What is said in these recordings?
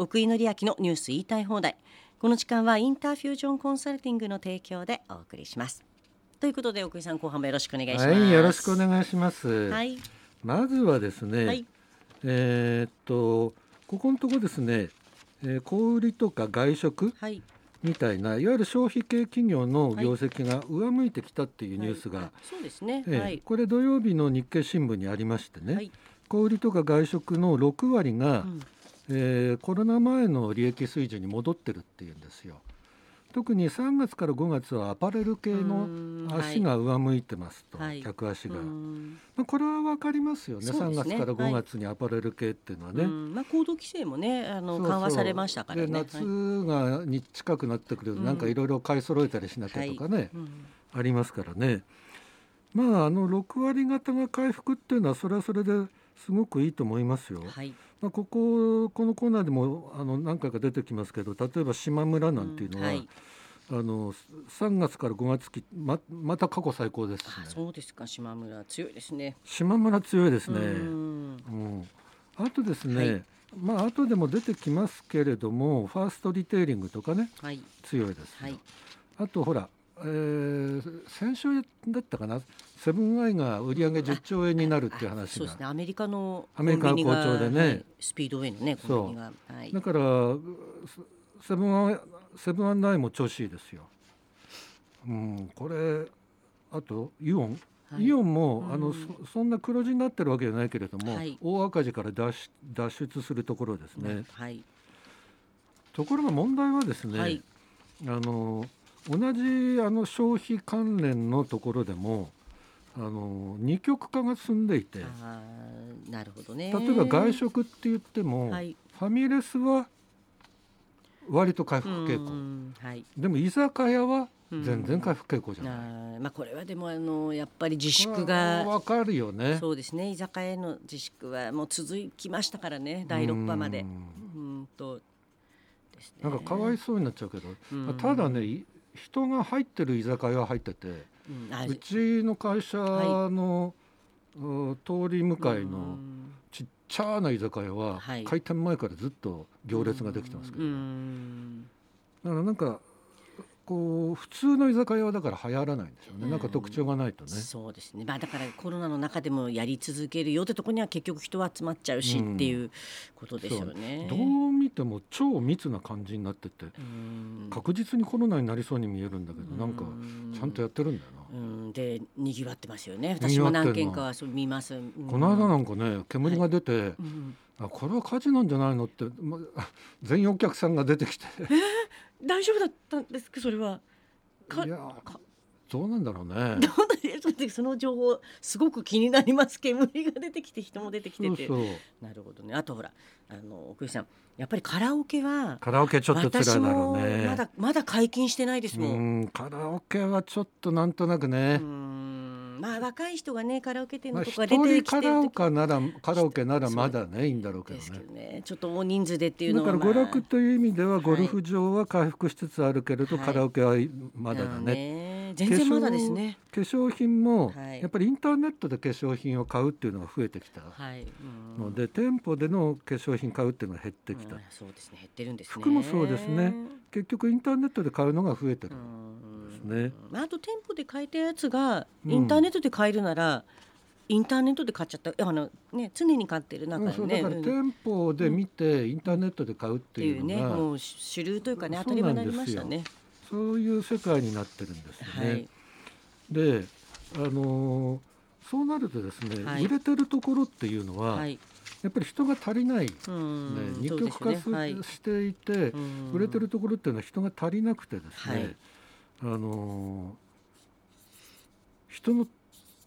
奥井紀明のニュース言いたい放題。この時間はインターフュージョンコンサルティングの提供でお送りします。ということで奥井さん後半もよろしくお願いします。はい、よろしくお願いします。はい。まずはですね、はい。えーっとここのところですね、えー小売りとか外食はい。みたいないわゆる消費系企業の業績が上向いてきたっていうニュースが、はい。あそうですね。えーはい。これ土曜日の日経新聞にありましてね、はい。小売りとか外食の6割が、うんえーコロナ前の利益水準に戻ってるっていうんですよ。特に3月から5月はアパレル系うのん足が上向いてますと、はい客足が。うん。まあ、これは分かりますよね。すね。3月から5月にアパレル系っていうのはね。うん。まあ行動規制もねあの緩和されましたからね。で夏がに近くなってくると、うんなん。かいろいろ買い揃えたりしなきゃとかね、ありますからね。まああの6割方が回復っていうのはそれはそれですごくいいと思いますよ。はい。まあ、こここのコーナーでもあの何回か出てきますけど例えば島村なんていうのは、うんはい。あの3月から5月期ままた過去最高ですね。あ。そうですか。島村強いですね。島村強いですね。うん。うん、あとですね、はい。まあ後でも出てきますけれどもファーストリテイリングとかねはい。強いですよ、はい。あとほら、えー先週だったかなセブンアイが売上10兆円になるっていうあ話が。そうですね。アメリカのアメリカ好調でね。はいスピードウェイのねコンビニが。はい。だからセセブンアイセブンアイも調子いいですよ。うん、これあとイオン、はい。イオンも、うん。あのそそんな黒字になってるわけじゃないけれども、はい。大赤字から脱出脱出するところですね。はい。ところが問題はですね、はい。あの同じあの消費関連のところでもあの二極化が進んでいて。なるほどね。例えば外食って言っても、はい。ファミレスは割と回復傾う向んはい。でも居酒屋はうん。全然回復傾向じゃない。あーまあこれはでもあのやっぱり自粛がはわかるよね。そうですね。居酒屋への自粛はもう続きましたからね。第6波まで。うん。うんとですね。なんかかわいそうになっちゃうけど、うん。ただねい人が入ってる居酒屋は入ってて、うちの会社の、う通り向かいうのんちっちゃな居酒屋ははい。開店前からずっと行列ができてますけど、うん。だからなんかこう普通の居酒屋はだから流行らないんでしょうね、なんか特徴がないとね。そうですね、まあ、だからコロナの中でもやり続けるよってとこには結局人は集まっちゃうしうんっていうことでしょうね。どう見ても超密な感じになっててうん。確実にコロナになりそうに見えるんだけど、なんかうんちゃんとやってるんだよな。うん、で賑わってますよね。私も何件かはそう見ます、うん。この間なんかね煙が出て、うんあこれは火事なんじゃないのって、ま、全員お客さんが出てきて。大丈夫だったんですか？それは。かいやかどうなんだろうね。どうその情報すごく気になります。煙が出てきて人も出てきてて。なるほどね。あとほらあの奥井さん。やっぱりカラオケはカラオケちょっと辛い私だろもうね。まだまだ解禁してないですもん。うんカラオケはちょっとなんとなくね。う。ん。まあ若い人がねカラオケ店のとか出て人きてる時カラオケならカラオケならまだねいいんだろうけどね。どね。ちょっと大人数でっていうだからのは、まあ、娯楽という意味でははい。ゴルフ場は回復しつつあるけれど、はい。カラオケはまだだあーね。ね全然まだですね。化粧品もはい。やっぱりインターネットで化粧品を買うっていうのが増えてきたので、店舗での化粧品買うっていうのが減ってきた。うん。そうですね。減ってるんですね。服もそうですね。結局インターネットで買うのが増えてる。うん。ですね。まああと店舗で買えたやつがうん。インターネットで買えるなら、インターネットで買っちゃったあのね常に買ってる中でね。だからうん。店舗で見てインターネットで買うっってていうのが、ねもう主流というかね当たり前になりましたね。そういう世界になってるんですよね。はい。で、あのーそうなるとですね、はい売れてるところっていうのは、はい。やっぱり人が足りない、ねうん二極化すねはいしていて、うん売れてるところっていうのは人が足りなくてですね、はいあのー人の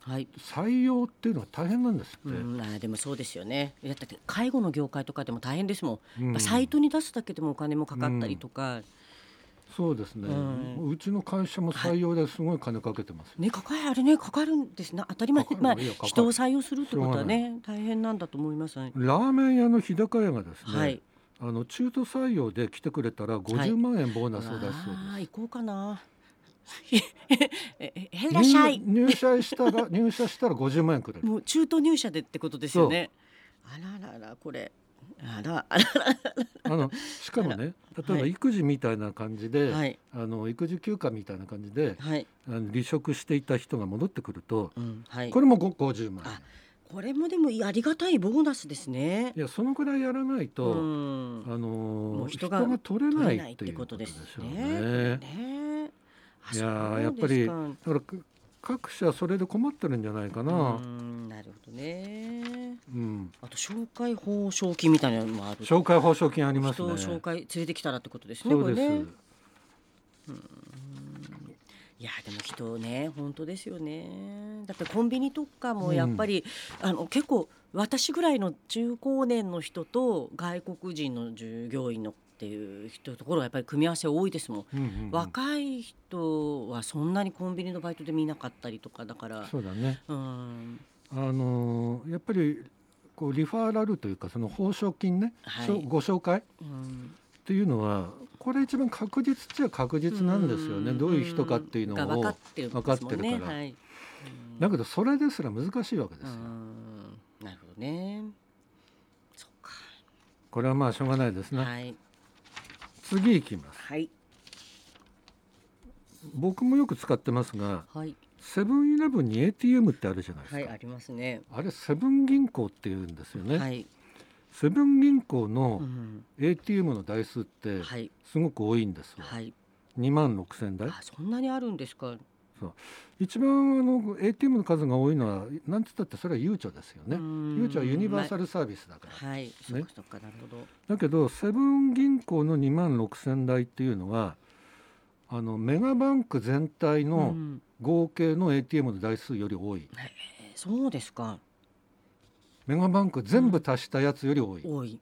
はい。採用っていうのは大変なんですって。うん、あーでもそうですよね。だって介護の業界とかでも大変ですもん。うんサイトに出すだけでもお金もかかったりとか、そうですね、ううちの会社も採用ですごい金かけてますよ、ねかかあれねかかるんですね。当たり前まあ人を採用するってことはね大変なんだと思います。はい。ラーメン屋の日高屋がですね、はい。あの中途採用で来てくれたら50万円ボーナスを出すそうです。ああ行こうかな。いらっしゃい。入入社したら入社したら50万円くれる。もう中途入社でってことですよね。あらららこれあらあらあのしかもね例えばはい。育児みたいな感じで、はい。あの育児休暇みたいな感じではい、あの離職していた人が戻ってくるとうん、はい。これもご50万あこれもでもありがたいボーナスですね。いやそのくらいやらないと、うん。あの人人がが取れないいっていうことでですすよね。ね。ね。あいややっぱりだからく各社それで困ってるんじゃないかな。うんなるほどね。うん。あと紹介報奨金みたいなのもある。紹介報奨金あります人ね。を紹介連れてきたらってことですね。そうです。これね。いやでも人ね本当ですよね。だってコンビニとかもやっぱり、あの結構私ぐらいの中高年の人と外国人の従業員のっていう人ところがやっぱり組み合わせ多いですもん。うんうんうん。若い人はそんなにコンビニのバイトで見なかったりとかだから。そうだね。うん。あのーやっぱりこうリファーラルというかその報奨金ね、はい。ご紹介。っうん。ていうのはこれ一番確実っちゃ確実なんですよね。ん。どういう人かっていうのが分かを分かってるから。はい。だけどそれですら難しいわけですうよ。ん。なるほどね。これはまあしょうがないですね。はい次いきます。はい僕もよく使ってますが、はいセブンイレブンに ATM ってあるじゃないですか。はいありますねあれセブン銀行っていうんですよね。はいセブン銀行うのん ATM の台数ってはいすごく多いんですよ。はい2万6千台。あそんなにあるんですか一番あの ATM の数が多いのはなんつったってそれはゆうちょですよね。ゆうちょはユニバーサルサービスだから。はいそっかそっかなるほどだけどセブン銀行の2万6千台っていうのはあのメガバンク全体うのん合計の ATM の台数より多い。えーそうですかメガバンク全部足したやつより多い。多い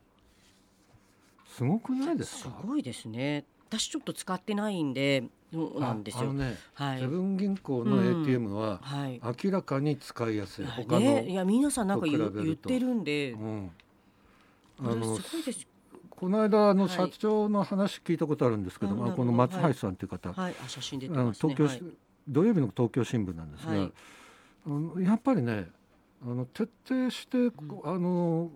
すごくないですすか。ごいですね私ちょっと使ってないんでそうなんですよ。ね、はい。セブン銀行のうん。ATM ははい。明らかに使いやすい。はい他の、ね、いや皆さんなんか言ってるんで、うん、あのすごいですこの間あのはい。社長の話聞いたことあるんですけども、うんあこの松橋さんという方、はいあ写真出てあの東京、はい。土曜日の東京新聞なんですが、はい。あのやっぱりねあの徹底して、あの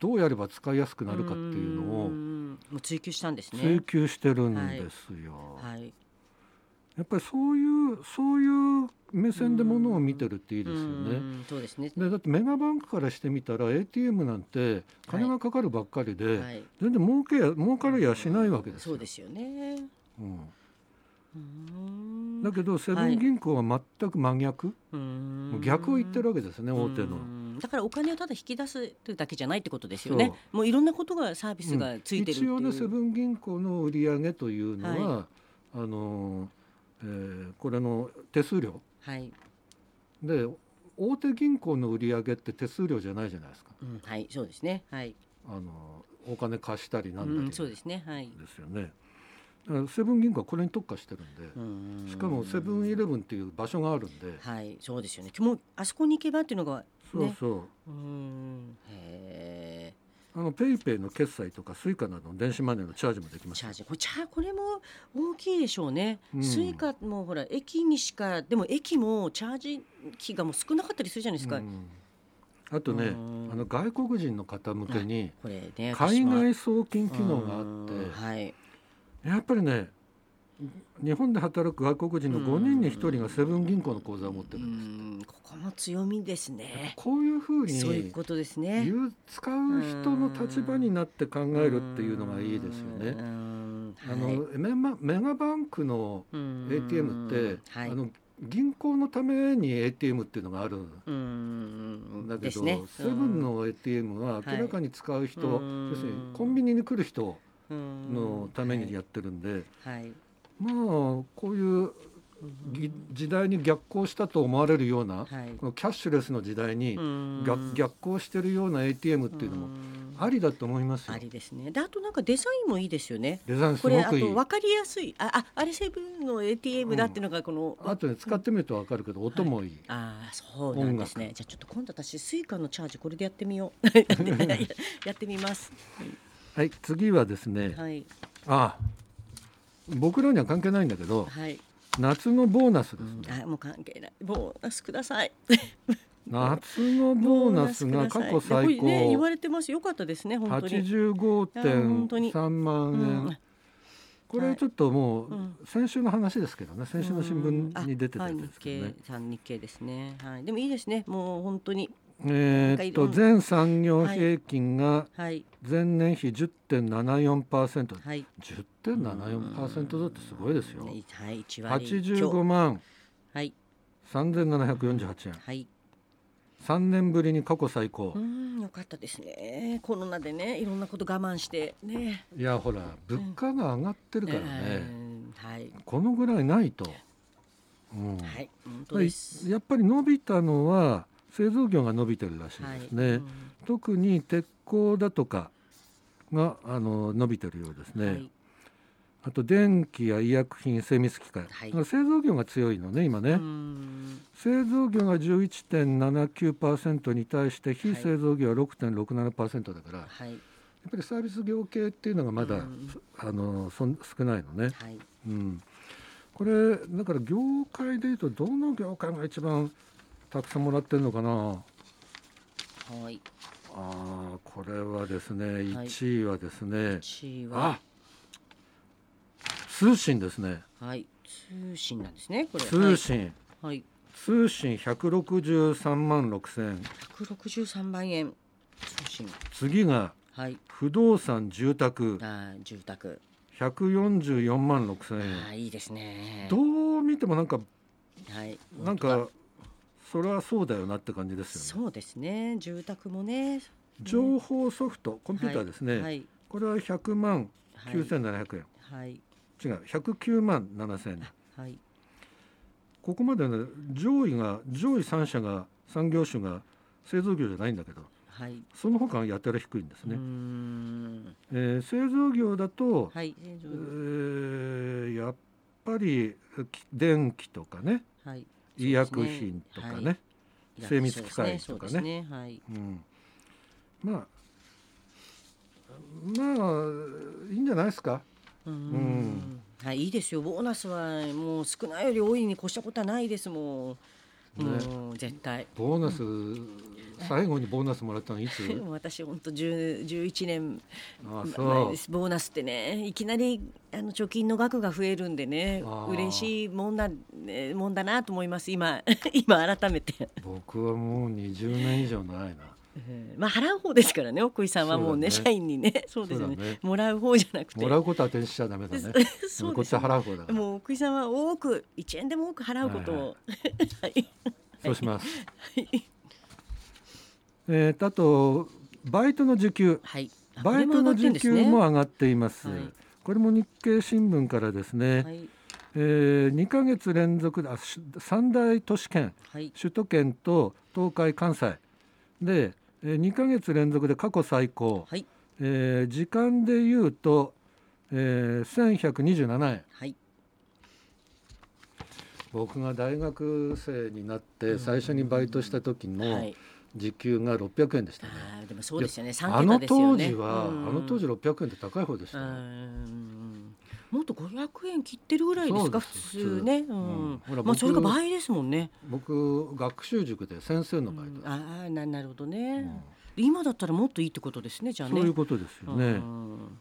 どうやれば使いやすくなるかっていうのをんもう追求したんですね。追求してるんですよ。はい。やっぱりそういうそういう目線でものを見てるっていいですようね。んそうですね。でだってメガバンクからしてみたら ATM なんて金がかかるばっかりで、はい。全然儲けや儲かるやしないわけですよ。そうですよね。うん。うん。だけどセブン銀行は全く真逆、うん。もう逆を言ってるわけですね大手の。うんだからお金をただ引き出すというだけじゃないってことですよね。もういろんなことがサービスがついてるっていう、一応ねセブン銀行の売り上げというのは、あの、えーこれの手数料。はい、で大手銀行の売り上げって手数料じゃないじゃないですか。うん、はいそうですね。はい、あのお金貸したりなんだり、うん、そうですね。はい。ですよね。セブン銀行はこれに特化してるんで、うんしかもセブンイレブンっていう場所があるんで、はいそうですよね。もうあそこに行けばっていうのがねそうそう。うん。へえあのペイペイの決済とかスイカなどの電子マネーのチャージもできますチャージ。これチャーこれも大きいでしょうね、うん。スイカもほら駅にしかでも駅もチャージ機がもう少なかったりするじゃないですか、うん。あとねうん。あの外国人の方向けに海外送金機能があうん。ってはい。やっぱりね日本で働く外国人の5人に1人がセブン銀行の口座を持ってうるんですん。ここも強みですね。こういうふうにそういうことですね。使う人の立場になって考えるっていうのがいいですよね。ねあのメガメガバンクの ATM って、はい、あの銀行のために ATM っていうのがある。うん。だけど、ね。セブンの ATM は明らかに使う人、はい要するにうんコンビニに来る人うん。のためにやってるんで、はい、はいまあこういうぎ時代に逆行したと思われるような、はい。このキャッシュレスの時代にうん。逆逆行してるような ATM っていうのもん。ありだと思いますよ。あ。りですね。であとなんかデザインもいいですよね。デザインすこれあごくいい。と分かりやすい。あああれセブンの ATM だっていうのがこの、あとね使ってみるとわかるけど音もい。い。ああそうなんですね。じゃあちょっと今度私スイカのチャージこれでやってみよう。やってみます。はい次はですね、はい。あ僕らには関係ないんだけどはい、夏のボーナスです、うん、あもう関係ない。ボーナスください。夏のボーナスが過去最高、ね、言われてます。よかったですね本当に。85.3万円、うんこれちょっともううん。先週の話ですけどね。先週の新聞に出てたやつですけどね。うん。あはい日経さん日経ですね。はい。でもいいですね。もう本当にえーっとうん全産業平均がはい。前年比10.74%、はい。10.74%増ってすごいですよ。はい一割85万。はい。3748円。はい。3年ぶりに過去最高。うんよかったですね。コロナでねいろんなこと我慢して。ね。いやほら物価が上がってるからね、うん。はい。このぐらいないと、うん。はい本当です。やっぱり伸びたのは製造業が伸びてるらしいはいですね、うん特に鉄鋼だとかがあの伸びてるようですね、はい。あと電気や医薬品精密機械、はい。製造業が強いのね今ね、うん。製造業が11.79%に対して非製造業は6.67%だから、やっはいぱりサービス業系っていうのがまだ、うん。あのそん少ないのね、はい。うん、これだから業界でいうとどの業界が一番たくさんもらってるのかな？はい。あーこれはですねはい。1位はですね、1位は。あ通信ですね。はい。通信なんですねこれ。通信、はい。通信163万6千円。163万円。通信。次がはい。不動産住宅。あー住宅。144万6千円。あーいいですね。どう見てもなんかはい。なんかそれはそうだよなって感じですよね。そうですね。住宅もね。情報ソフトコンピューターですね、はい。これは100万はい。9700円、はい。違う109万7000円はい。ここまでね上位が上位3社が産業種が製造業じゃないんだけどはい。その他がやたら低いんですね、ん。えー製造業だと、はいえーやっぱりき電気とかね。はい医薬品とかねはい。精密機械とかね。そうですね。はい。うん、まあまあいいんじゃないですか？うーんん。はいいいですよ。ボーナスはもう少ないより多いに越したことはないですもん。ね。もう絶対。ボーナス、最後にボーナスもらったのいつ？私本当10 11年あ前です。ボーナスってねいきなりあの貯金の額が増えるんでね嬉しいもんだ、ね、もんだなと思います。今 今改めて、僕はもう20年以上ないな。えーまあ払う方ですからね奥井さんはもうねね。社員にね。そうですよね。ねもらう方じゃなくて。もらうことは転しちゃダメだね。そうこっち払う方だもう奥井さんは多く1円でも多く払うことを。はいそうします、えーとあとバイトの時給。はい。あバイトの時給も上がっています、はい。これも日経新聞からですね、はいえー、2ヶ月連続であし三大都市圏はい。首都圏と東海関西。で、えー、2ヶ月連続で過去最高、はい。えー時間でいうと、えー、1127円。はい。僕が大学生になって最初にバイトした時のはい。時給が600円でしたね、あーでもそうですよね。三あの当時は、うん。あの当時600円って高い方でしたうよ、んもっと500円切ってるぐらいですか？普通ね、うん。まあそれが僕倍ですもんね。僕学習塾で先生のバイトうん、ああななるほどね、うん。今だったらもっといいってことですねじゃあね。そういうことですよね、うん。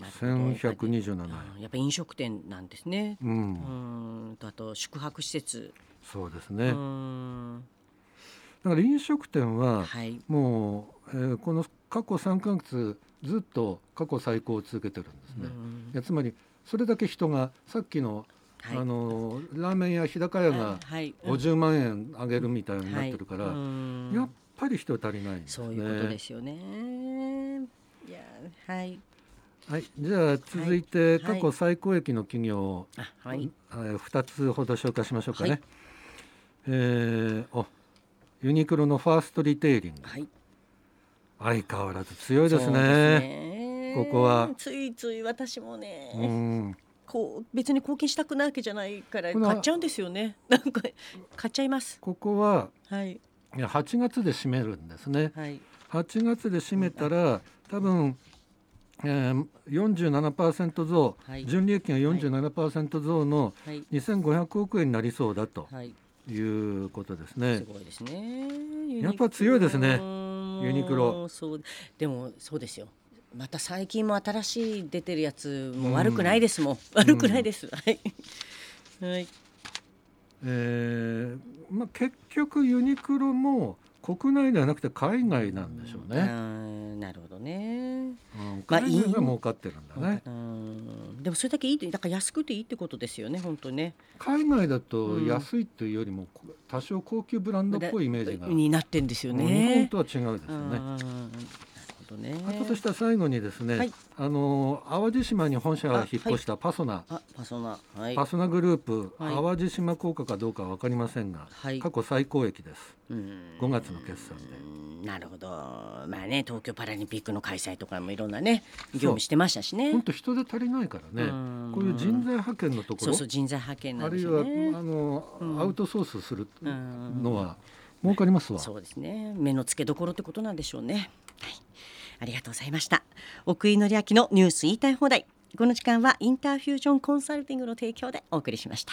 なるほど。1127円、うん。やっぱ飲食店なんですね。うん。うん。あと宿泊施設。そうですうね、ん。だから飲食店ははい。もう、えーこの過去3ヶ月ずっと過去最高を続けてるんですね、うん。いやつまりそれだけ人がさっきの、はい。あのラーメン屋日高屋があはい。50万円あげるみたいになってるから、はいうん。やっぱり人足りないんですね。そういうことですよね。いやはい。はい、じゃあ続いてはい過去最高益の企業を、あはい。えー2つほど紹介しましょうかね。はい。えーおユニクロのファーストリテイリング。はい。相変わらず強いですそうね。ねここはついつい私もね、うん、こう別に貢献したくないわけじゃないから買っちゃうんですよね。なんか買っちゃいます。ここははいいや8月で締めるんですね。はい8月で締めたら多分、えー、47%増、はい純利益が47%増のはい2500億円になりそうだとはい。いうことですねす。ごいですね。やっぱ強いですねユユニクロそうでもそうですよ。また最近も新しい出てるやつも悪くないですもん。悪くないです。はい。はい。えーまあ、結局ユニクロも国内ではなくて海外なんでしょううね。んなるほどね。うんまあ海外が儲かってるんだね。うんでもそれだけいいってだから安くていいってことですよね本当ね。海外だとうん安いというよりも多少高級ブランドっぽいイメージが、になってんですよ日本ね。とは違うですよね。どね。あととしては最後にですね、はい。あの淡路島に本社が引っ越したパソナ、あパソナ。はい。パソナグループ、はい。淡路島効果かどうかは分かりませんが、はい。過去最高益です。うん。5月の決算で。うんなるほど。まあね東京パラリンピックの開催とかもいろんなね業務してましたしね。本当人手足りないからね、うん。こういう人材派遣のところ。そうそう人材派遣なあるいはんですよね。あの、うん。アウトソースするうん。のは儲かりますわ。そうですね。目の付けどころってことなんでしょうね。はいありがとうございました。奥井紀明のニュース言いたい放題。この時間はインターフュージョンコンサルティングの提供でお送りしました。